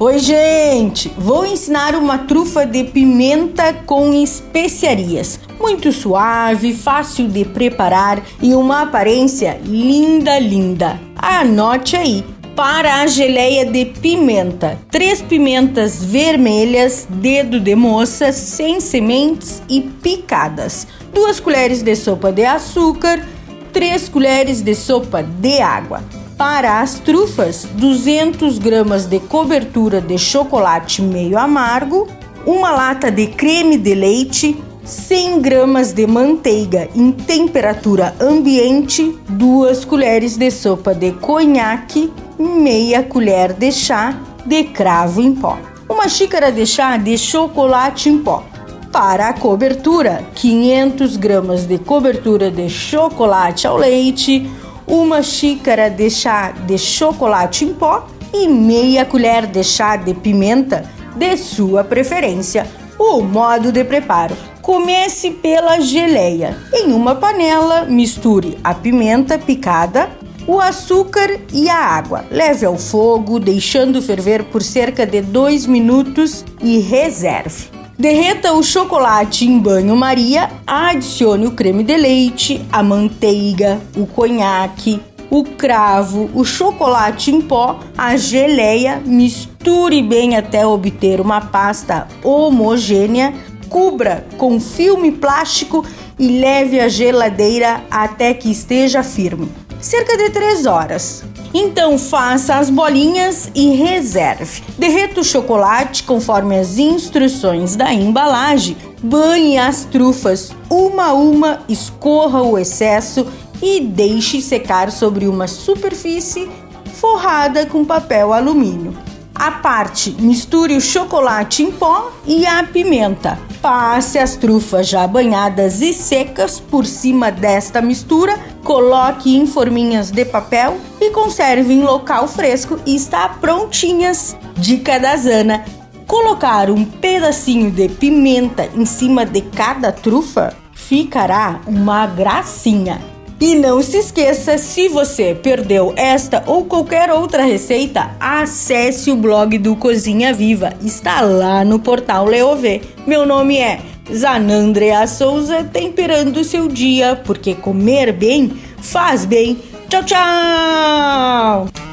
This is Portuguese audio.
Oi, gente! Vou ensinar uma trufa de pimenta com especiarias. Muito suave, fácil de preparar e uma aparência linda, linda. Anote aí. Para a geleia de pimenta, três pimentas vermelhas, dedo de moça, sem sementes e picadas, duas colheres de sopa de açúcar, três colheres de sopa de água. Para as trufas, 200 gramas de cobertura de chocolate meio amargo, uma lata de creme de leite, 100 gramas de manteiga em temperatura ambiente, duas colheres de sopa de conhaque, meia colher de chá de cravo em pó, uma xícara de chá de chocolate em pó. Para a cobertura, 500 gramas de cobertura de chocolate ao leite, uma xícara de chá de chocolate em pó e meia colher de chá de pimenta de sua preferência. O modo de preparo: comece pela geleia. Em uma panela, misture a pimenta picada, o açúcar e a água. Leve ao fogo, deixando ferver por cerca de 2 minutos e reserve. Derreta o chocolate em banho-maria, adicione o creme de leite, a manteiga, o conhaque, o cravo, o chocolate em pó, a geleia, misture bem até obter uma pasta homogênea, cubra com filme plástico e leve à geladeira até que esteja firme. Cerca de 3 horas. Então faça as bolinhas e reserve. Derreta o chocolate conforme as instruções da embalagem. Banhe as trufas uma a uma, escorra o excesso e deixe secar sobre uma superfície forrada com papel alumínio. A parte, misture o chocolate em pó e a pimenta. Passe as trufas já banhadas e secas por cima desta mistura, coloque em forminhas de papel e conserve em local fresco e está prontinhas. Dica da Zana: colocar um pedacinho de pimenta em cima de cada trufa ficará uma gracinha. E não se esqueça, se você perdeu esta ou qualquer outra receita, acesse o blog do Cozinha Viva. Está lá no portal Leovê. Meu nome é Zanandrea Souza, temperando o seu dia, porque comer bem faz bem. Tchau, tchau!